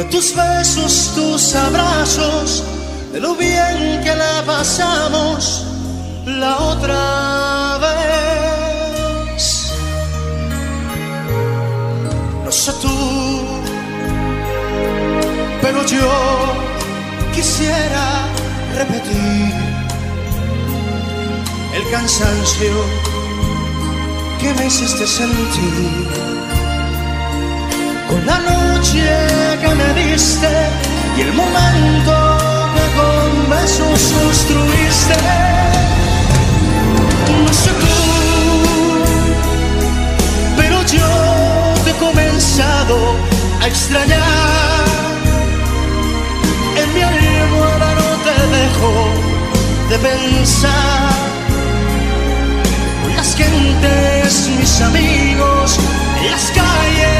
de tus besos, tus abrazos, de lo bien que la pasamos la otra vez. No sé tú, pero yo quisiera repetir el cansancio que me hiciste sentir con la noche que me diste y el momento que con besos construiste. No sé tú, pero yo te he comenzado a extrañar. En mi almohada no te dejo de pensar. Las gentes, mis amigos, en las calles,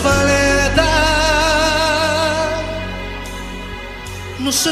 Mucha falta. No sé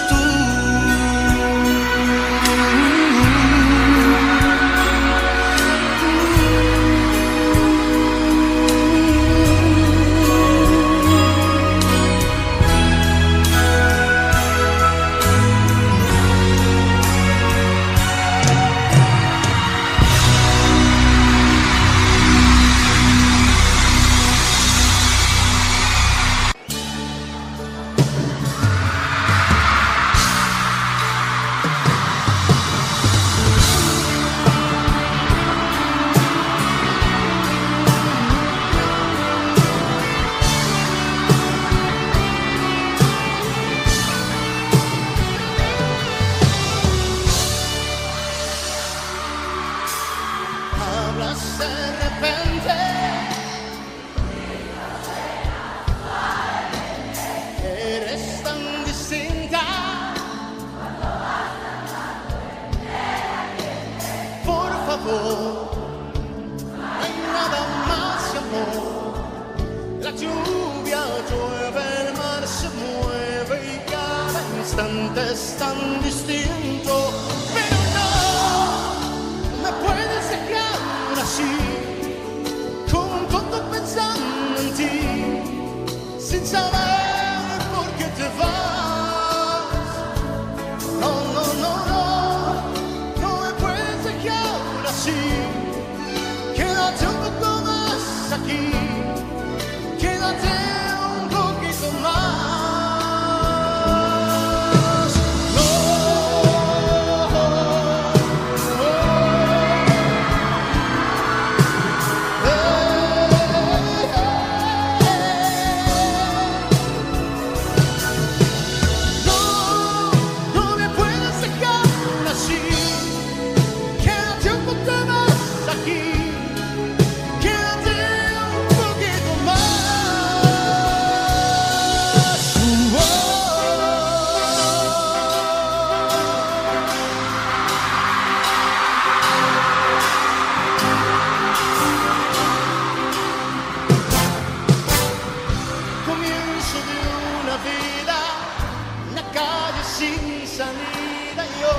salida yo.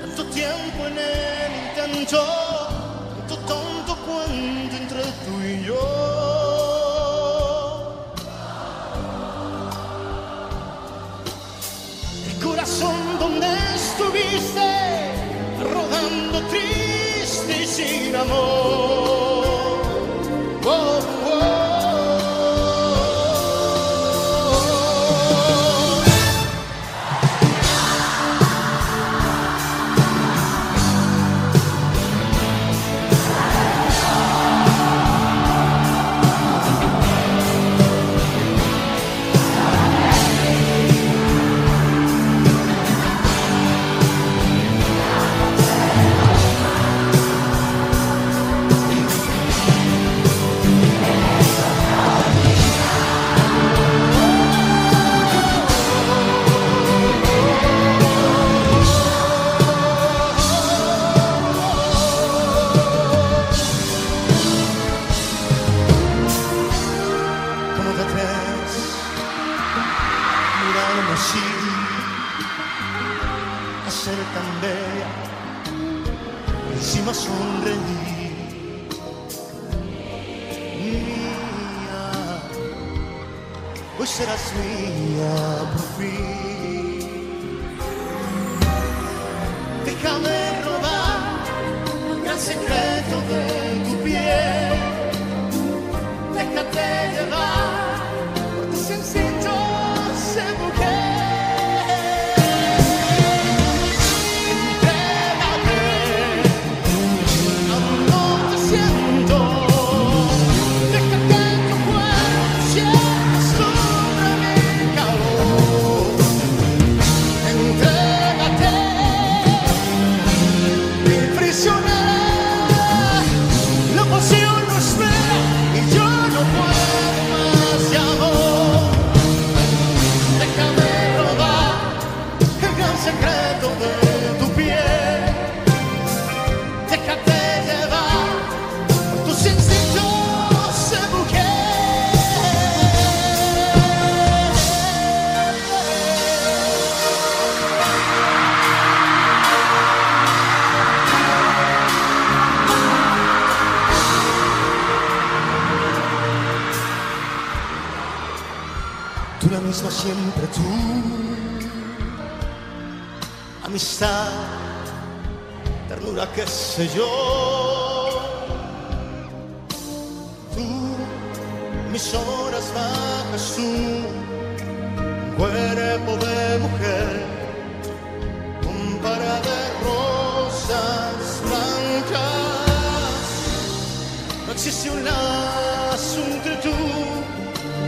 Tanto tiempo en el intento, tanto tonto cuento entre tú y yo. El corazón donde estuviste, rodando triste y sin amor. Amistad, ternura, qué sé yo. Tú, mis horas bajas tú, cuerpo de mujer, con para de rosas blancas. No existe un lazo entre tú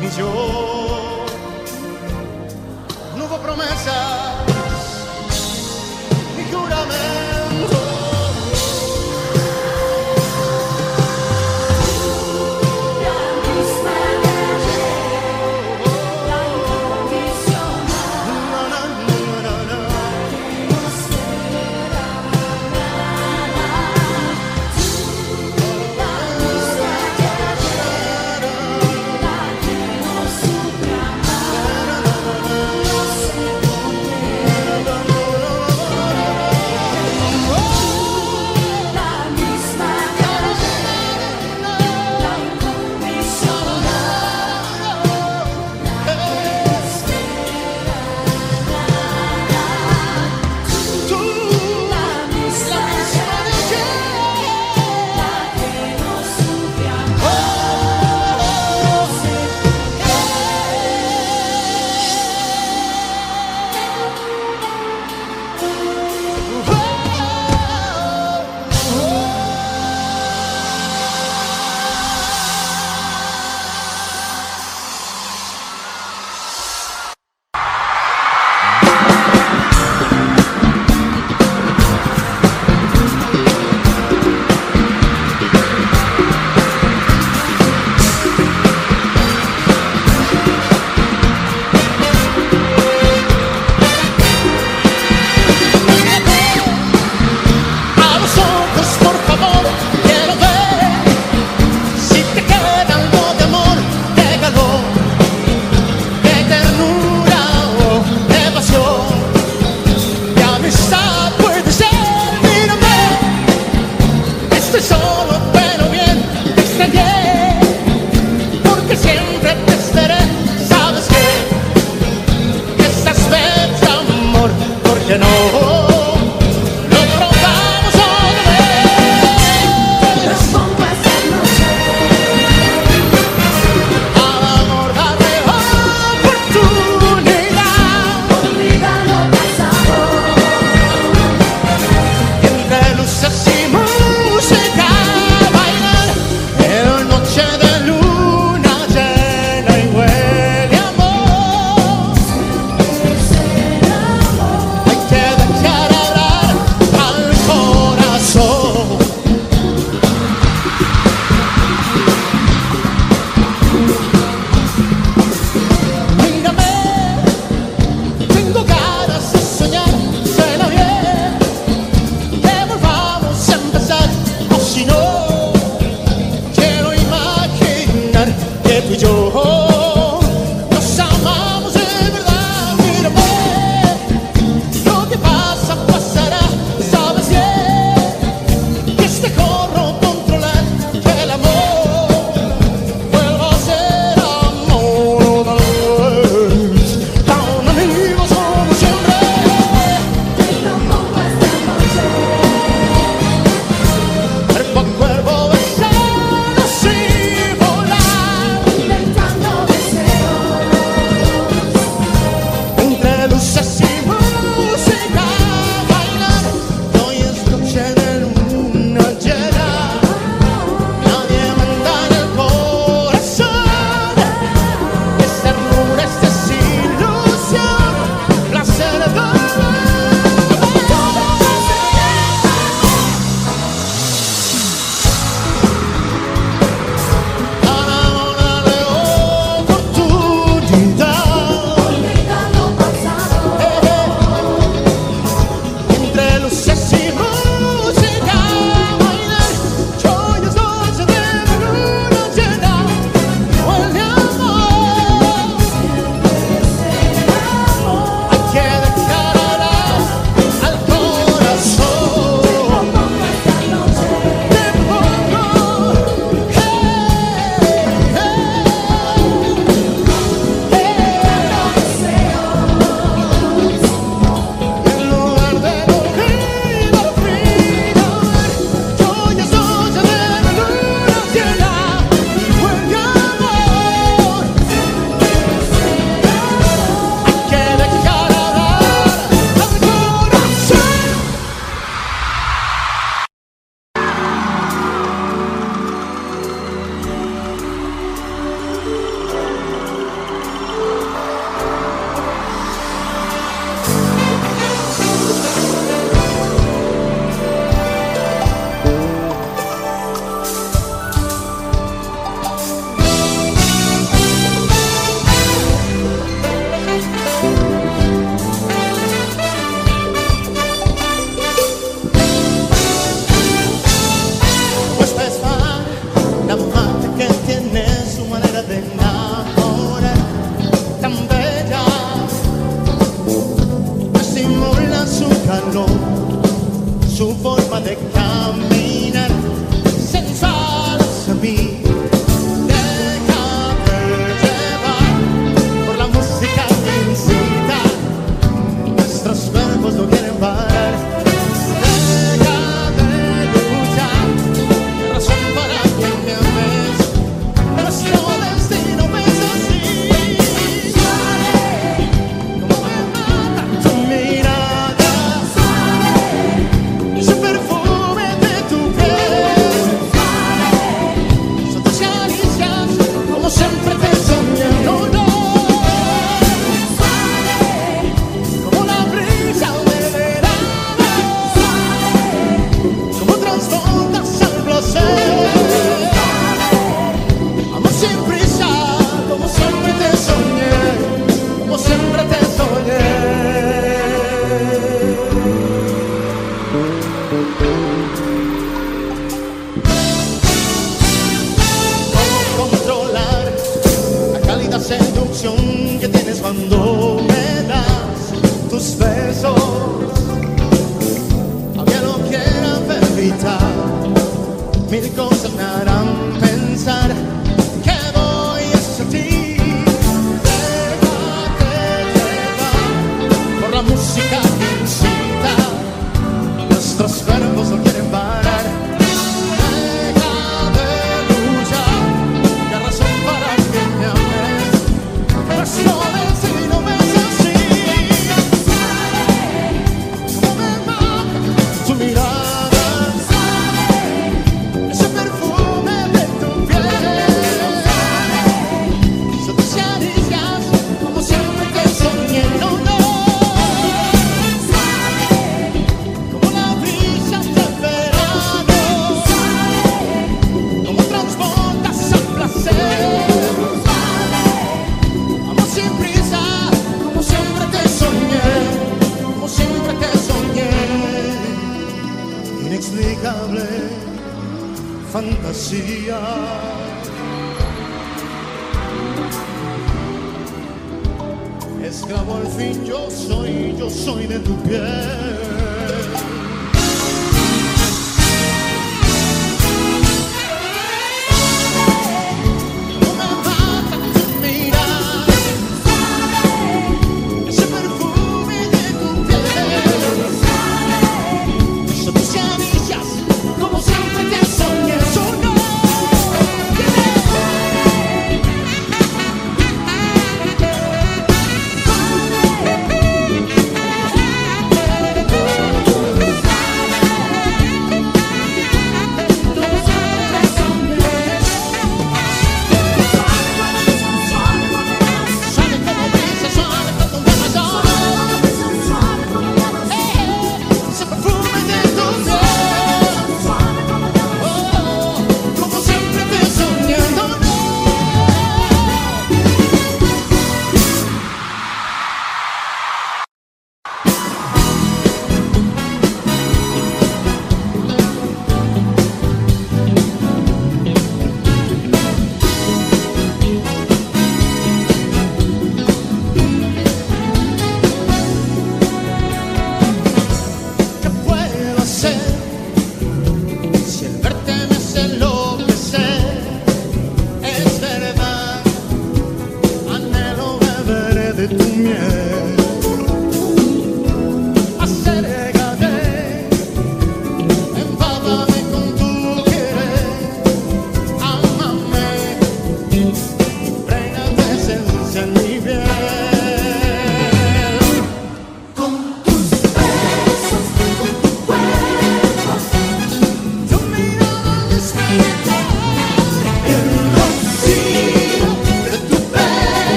ni yo. No hubo promesas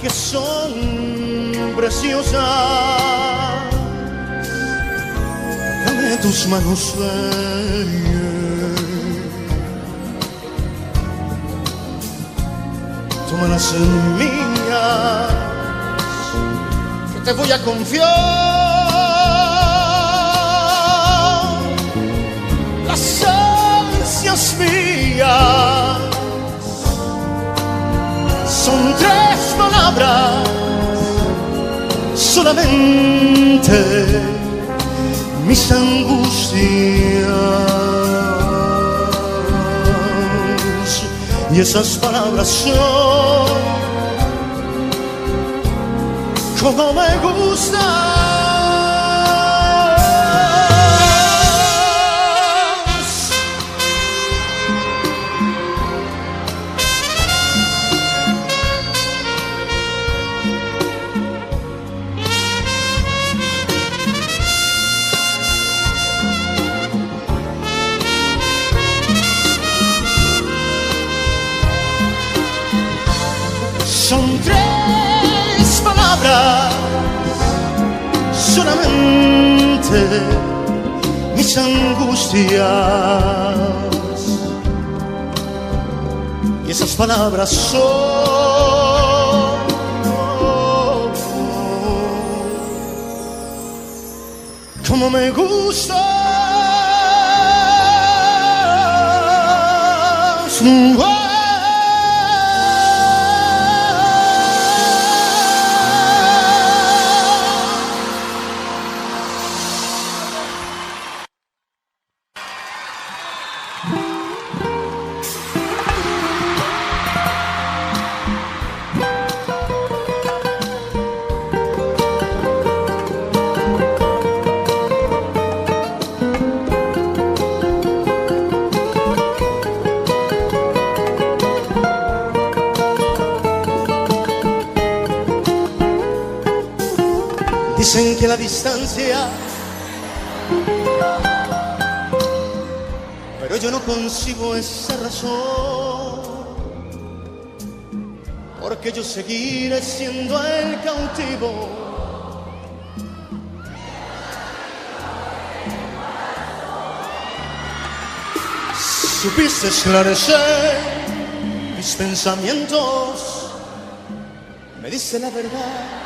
que son preciosas. Dame tus manos, ven. tómalas en mías que te voy a confiar esas palabras son como me gustas. Angustias. Y esas palabras son como me gustas. Distancia, pero yo no consigo esa razón, porque yo seguiré siendo el cautivo. Supiste esclarecer mis pensamientos, me dice la verdad.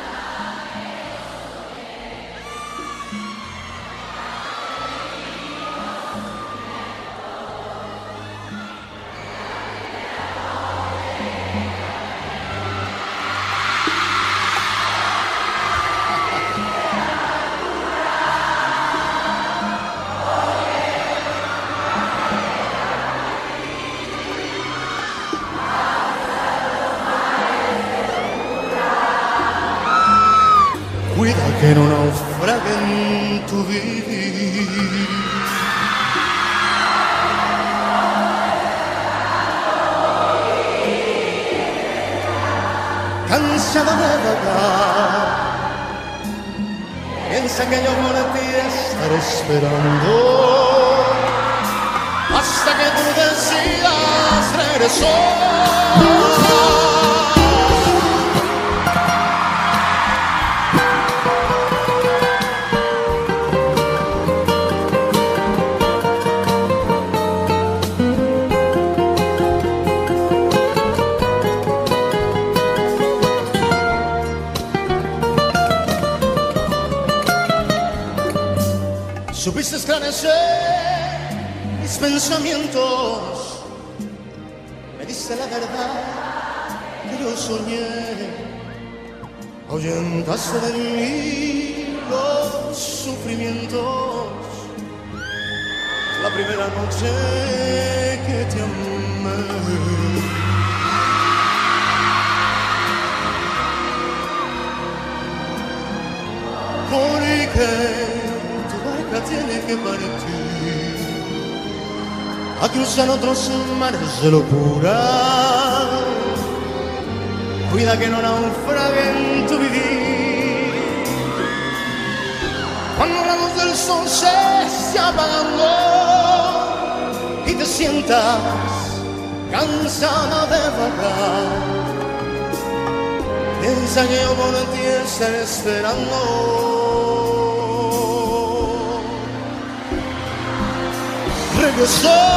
Me diste la verdad que yo soñé, ahuyentaste de mí los sufrimientos. La primera noche que te amé. Porque tu barca tiene que partir a cruzar otros mares de locura. Cuida que no naufrague en tu vivir. Cuando la luz del sol se esté apagando y te sientas cansada de vagar. Piensa que yo por ti estaré esperando. bigger soul.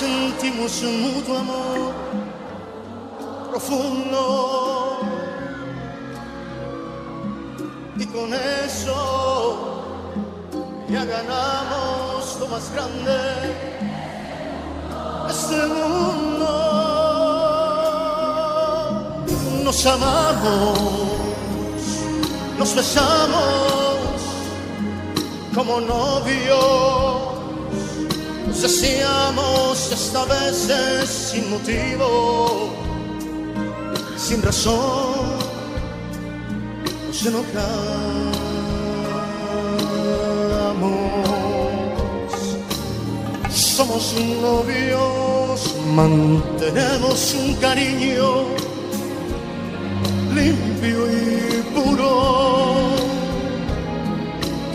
Sentimos un mutuo amor profundo. Y con eso ya ganamos lo más grande de este mundo. Nos amamos, nos besamos como novios. Nos decíamos esta vez es sin motivo, sin razón, nos enojamos. Somos novios, mantenemos un cariño limpio y puro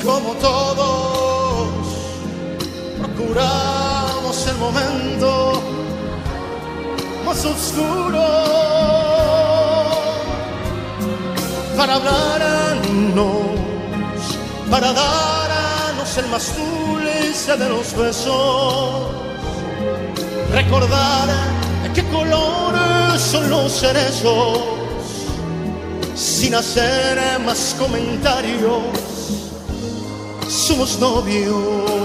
como todos, procuramos el momento más oscuro para hablarnos, para darnos el más dulce de los besos, recordar qué color son los cerezos, sin hacer más comentarios somos novios.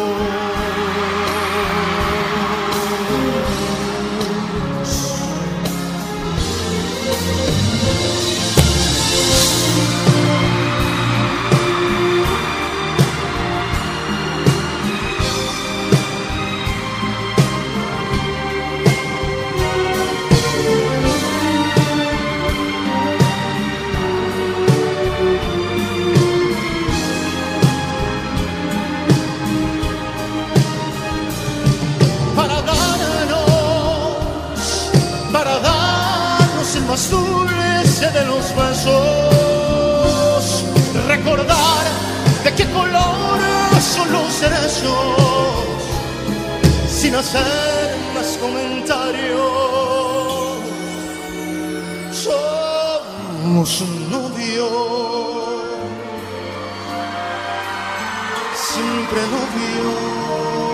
Más dulce de los besos, recordar de qué color son los cerezos, sin hacer más comentarios. Somos un novio, siempre novios.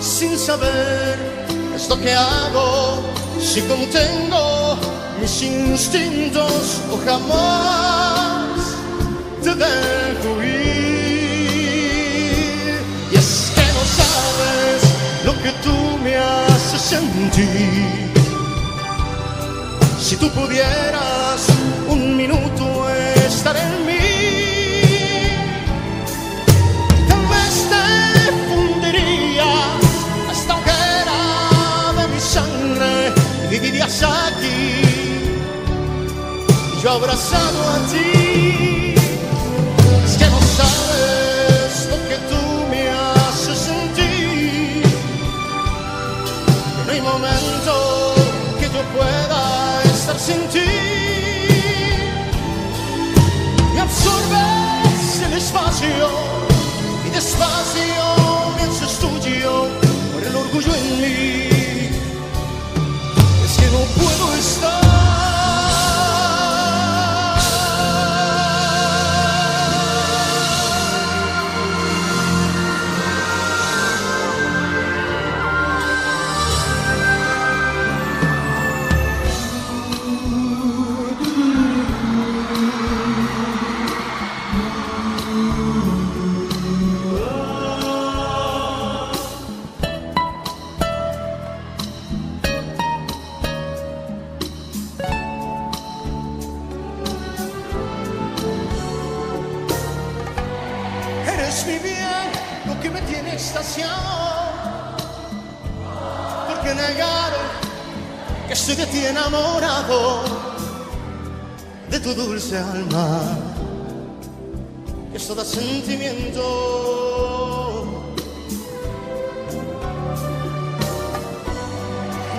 Sin saber esto que hago, si contengo mis instintos o jamás te dejo ir. Y es que no sabes lo que tú me haces sentir. Si tú pudieras un minuto estar en mí, yo abrazado a ti. Es que no sabes lo que tú me haces sentir. No hay momento que yo pueda estar sin ti. Me absorbes el espacio y despacio haces tuyo por el orgullo en mí. Es que no puedo estar. Ti enamorado, de tu dulce alma, que esto da sentimiento.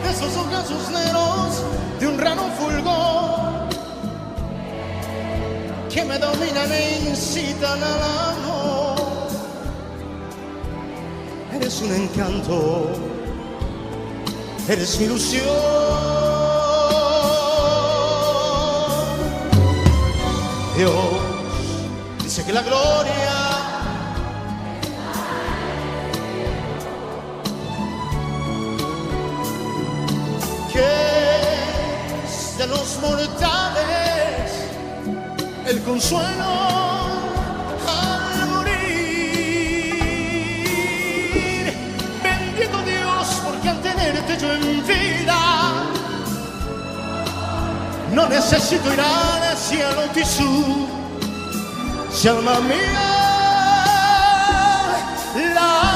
De esos ojos negros de un raro fulgor que me dominan e incitan al amor. Eres un encanto, eres ilusión. Dios dice que la gloria que es de los mortales el consuelo al morir. Bendito Dios, porque al tenerte yo en vida, no necesito ir al cielo, Tisú, si alma mía, la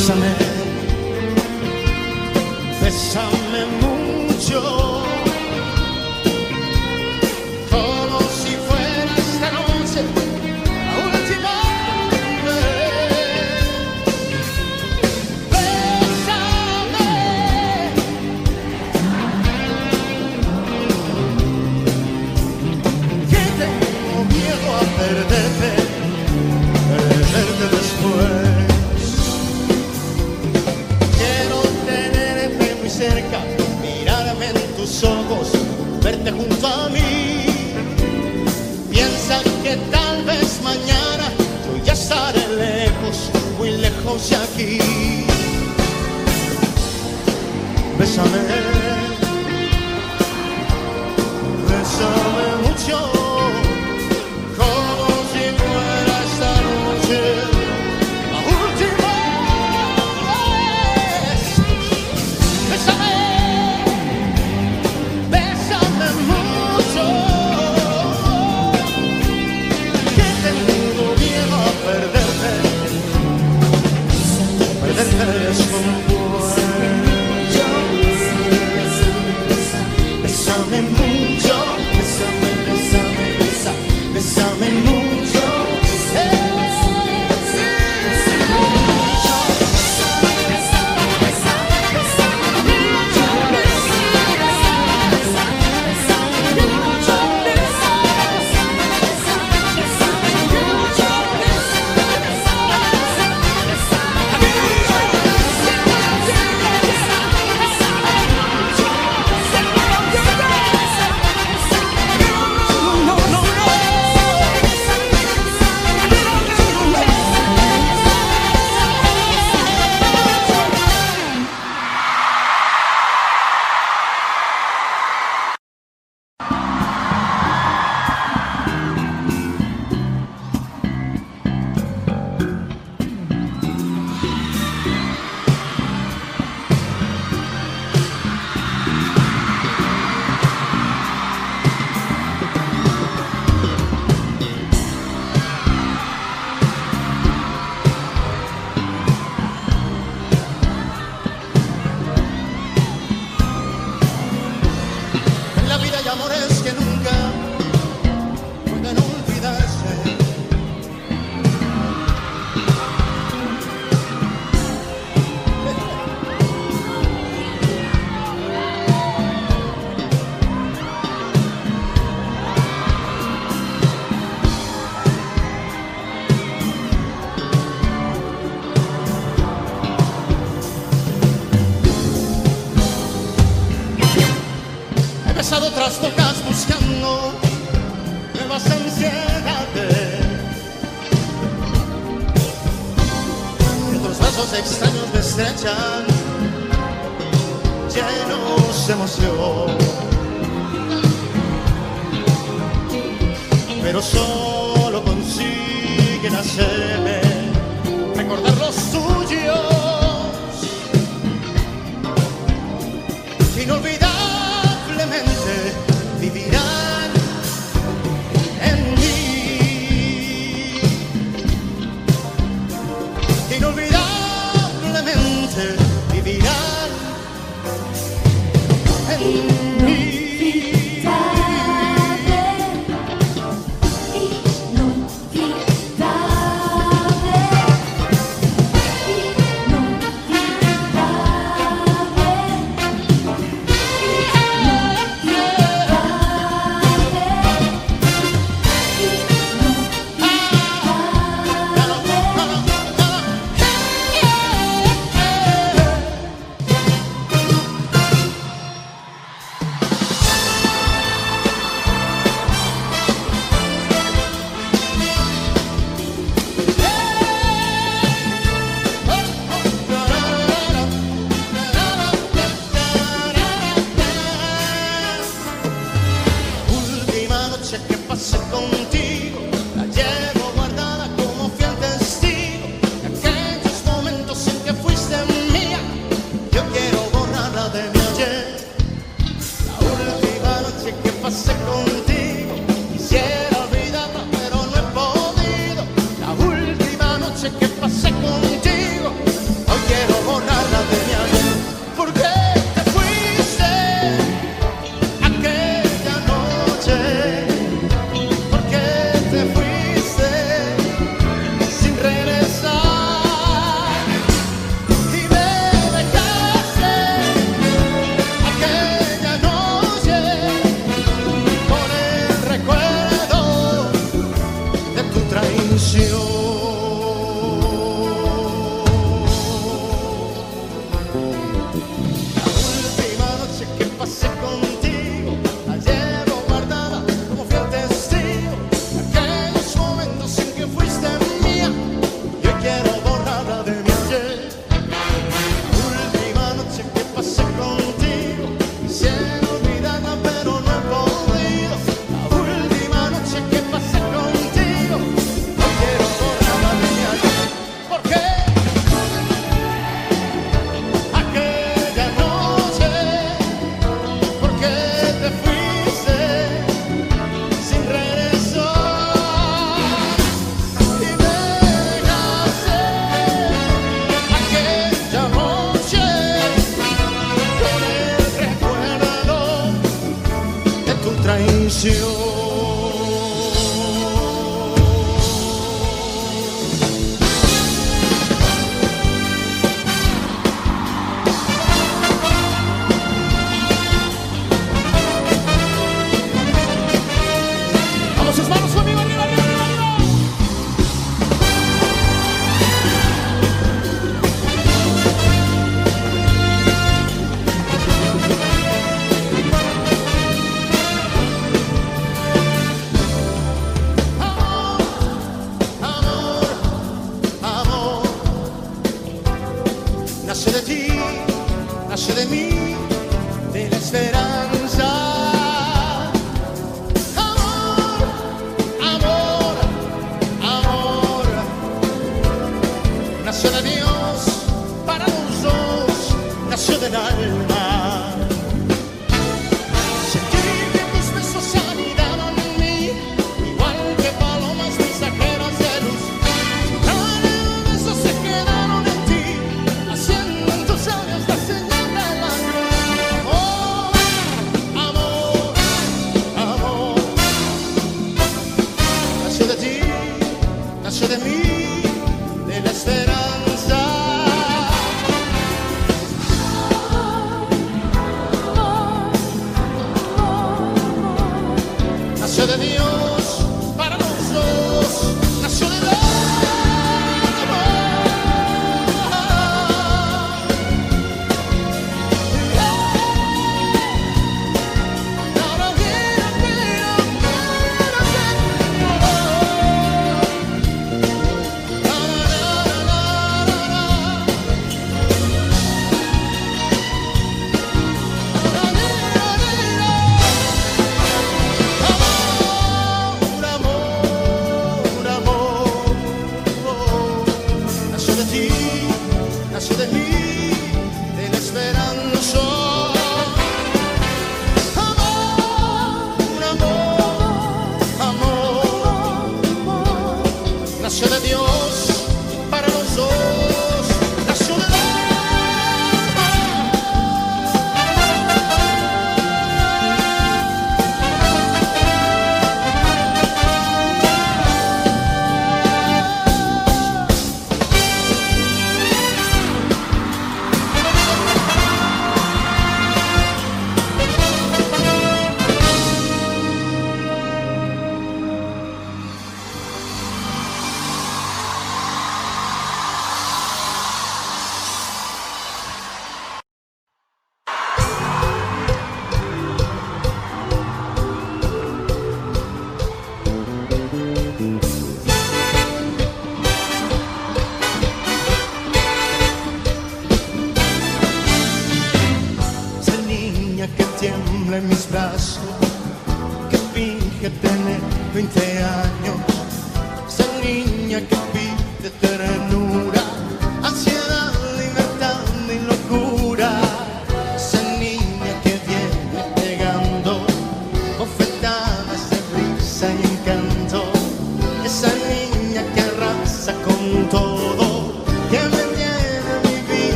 Bésame, outras tocar. Que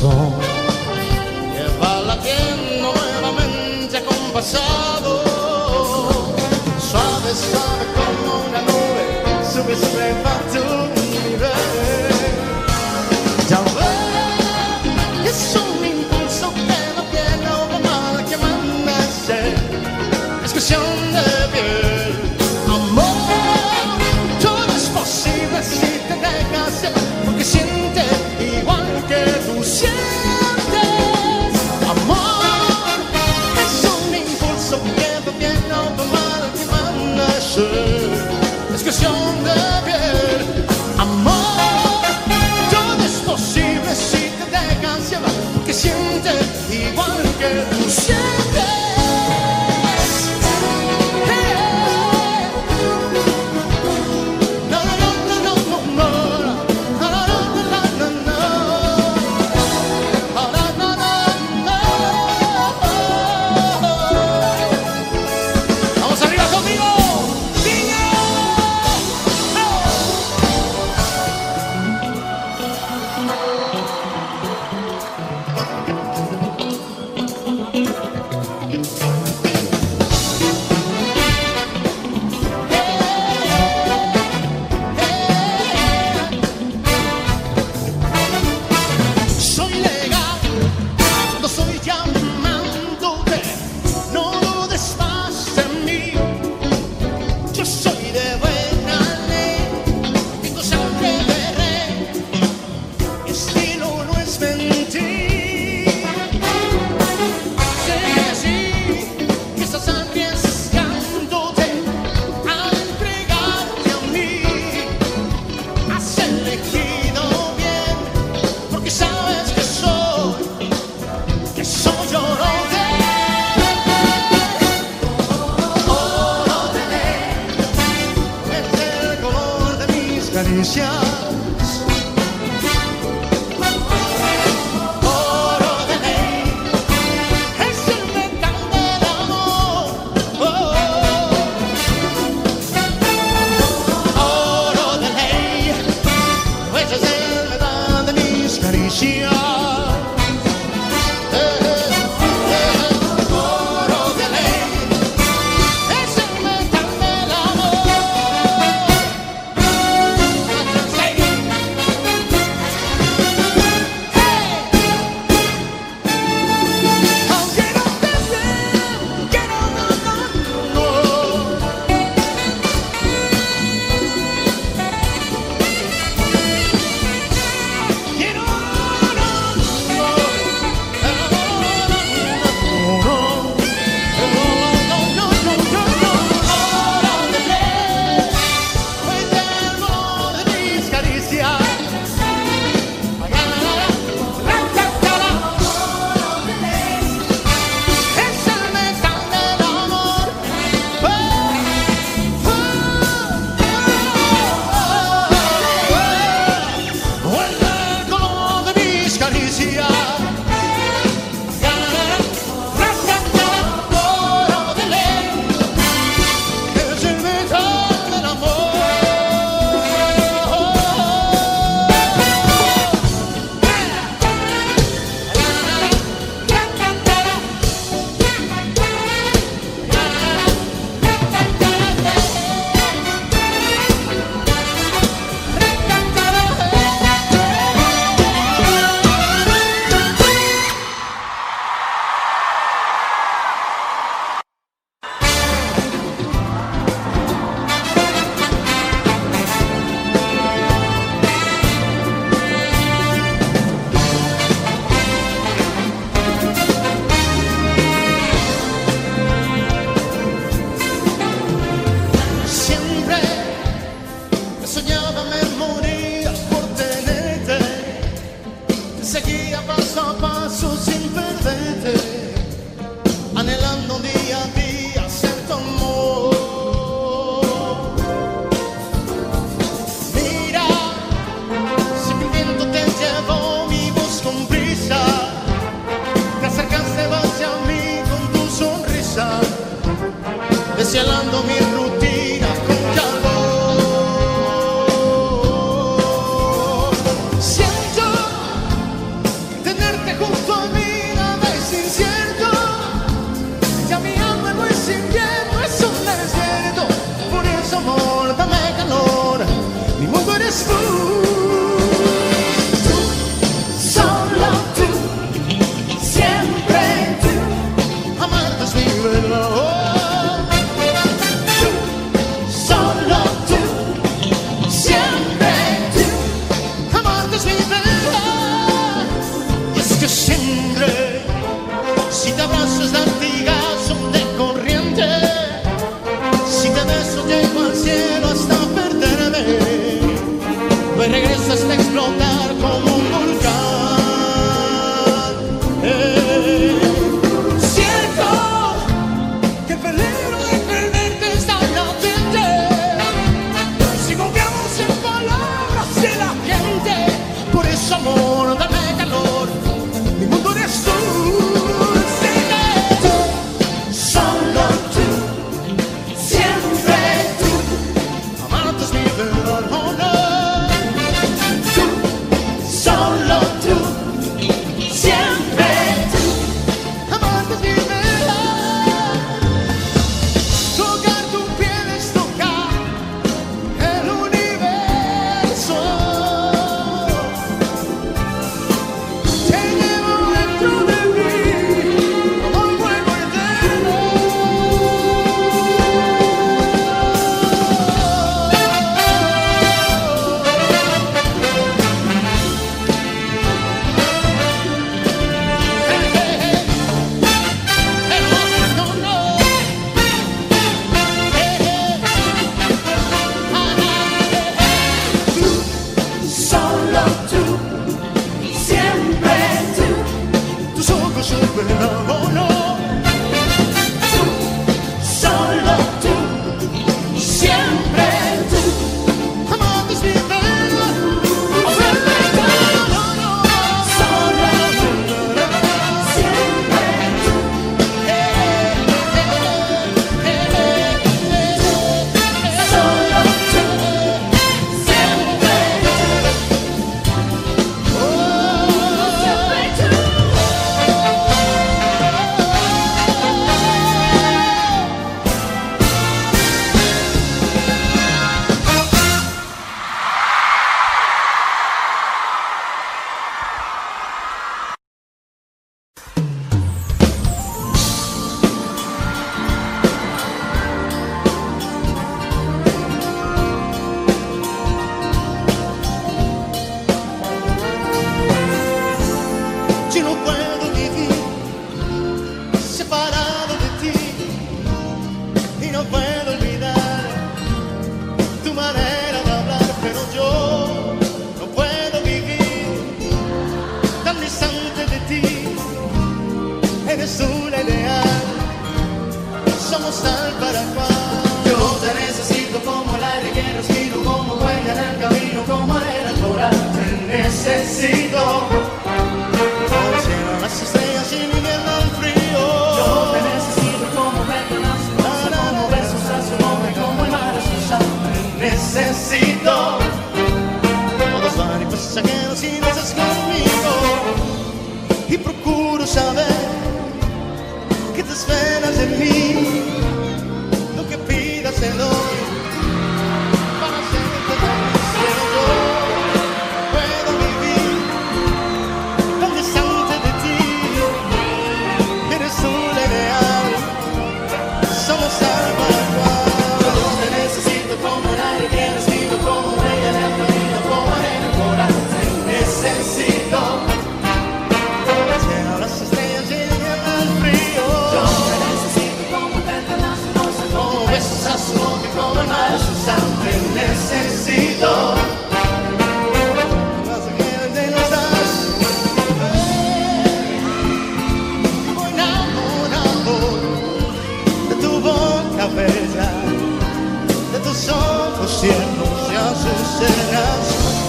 corazón, que va latiendo nuevamente suave,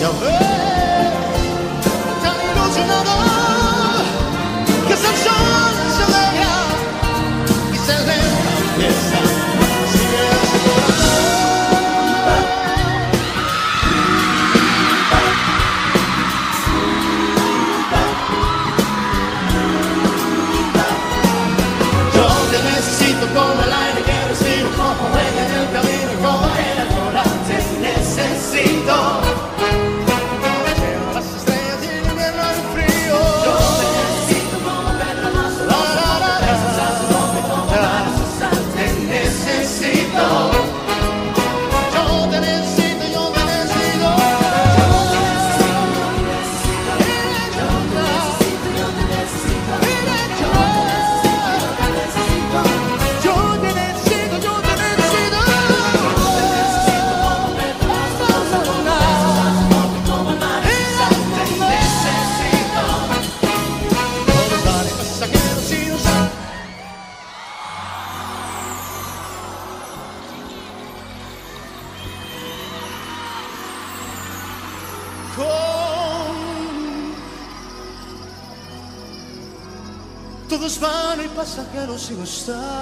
Ya pasajeros si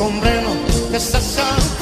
comprendo que estás aquí,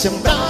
sembrarme en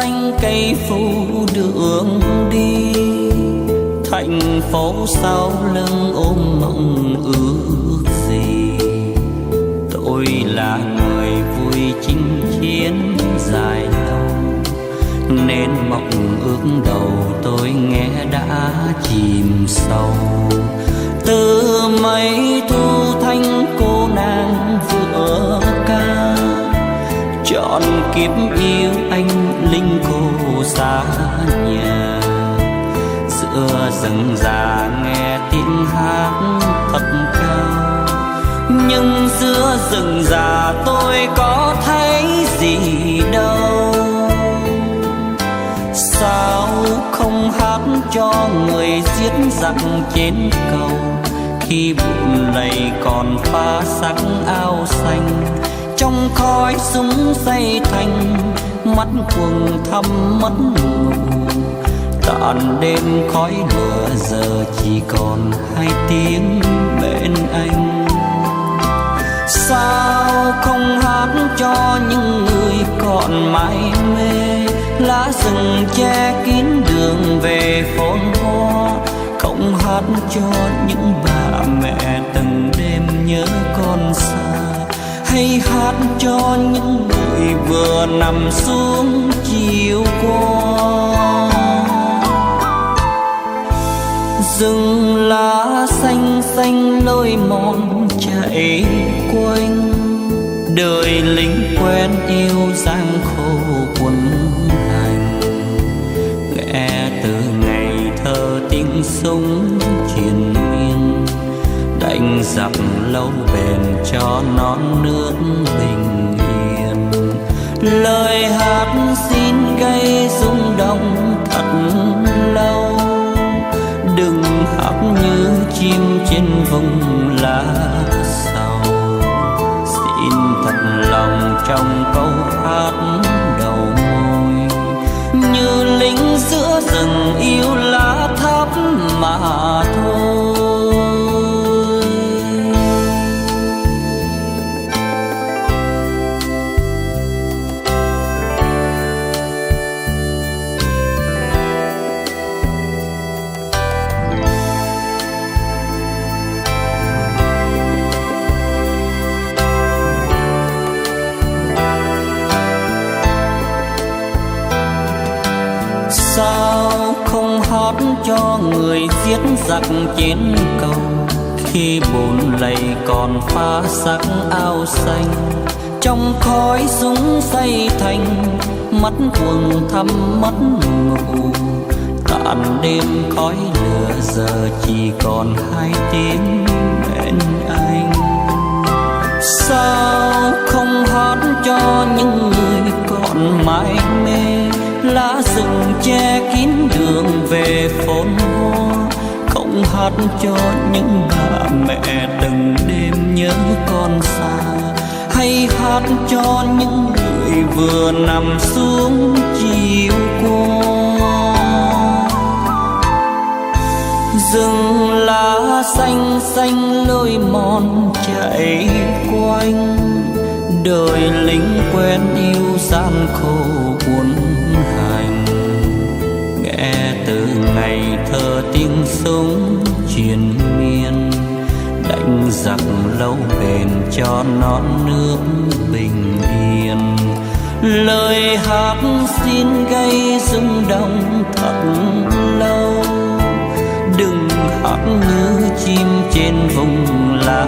xanh cây phủ đường đi, thành phố sau lưng ôm mộng ước gì. Tôi là người vui chinh chiến dài lâu, nên mộng ước đầu tôi nghe đã chìm sâu. Từ mấy thu thanh cô nàng vừa ca, chọn kiếp yêu anh linh cô xa nhà. Giữa rừng già nghe tiếng hát thật cao. Nhưng giữa rừng già tôi có thấy gì đâu. Sao không hát cho người giết giặc trên cầu? Khi bụng lầy còn pha sắc áo xanh trong khói súng xây thành, mắt quầng thăm mất ngủ tàn đêm khói lửa giờ chỉ còn hai tiếng bên anh. Sao không hát cho những người còn mãi mê? Lá rừng che kín đường về phồn hoa. Không hát cho những bà mẹ từng đêm nhớ con xa hay hát cho những người vừa nằm xuống chiều qua. Rừng lá xanh xanh lối mòn chạy quanh. Đời lính quen yêu giang khô quân hành. Nghe từ ngày thơ tiếng súng chiến đánh dặm lâu bền cho non nước bình yên. Lời hát xin gây rung động thật lâu. Đừng hát như chim trên vùng lá sầu. Xin thật lòng trong câu hát đầu môi. Như lính giữa rừng yêu lá thắm mà thôi. Cho người giết giặc trên cầu. Khi bùn lầy còn pha sắc ao xanh, trong khói súng xây thành, mắt quần thăm mắt ngủ tàn đêm khói lửa giờ chỉ còn hai tiếng bên anh. Sao không hát cho những người còn mãi lá rừng che kín đường về phồn hoa không hát cho những bà mẹ từng đêm nhớ con xa. Hay hát cho những người vừa nằm xuống chiều qua. Rừng lá xanh xanh lối mòn chạy quanh. Đời lính quen yêu gian khổ buồn ngày thơ tiếng súng triền miên, đánh giặc lâu bền cho non nước bình yên. Lời hát xin gây rung động thật lâu, đừng hát như chim trên vùng lá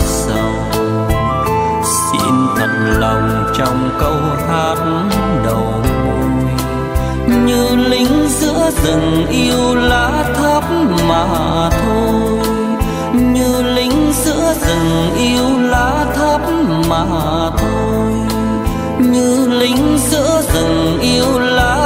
sầu. Xin thật lòng trong câu hát đầu môi như lính giữa rừng yêu lá thấp mà thôi. Như lính giữa rừng yêu lá thấp mà thôi. Như lính giữa rừng yêu lá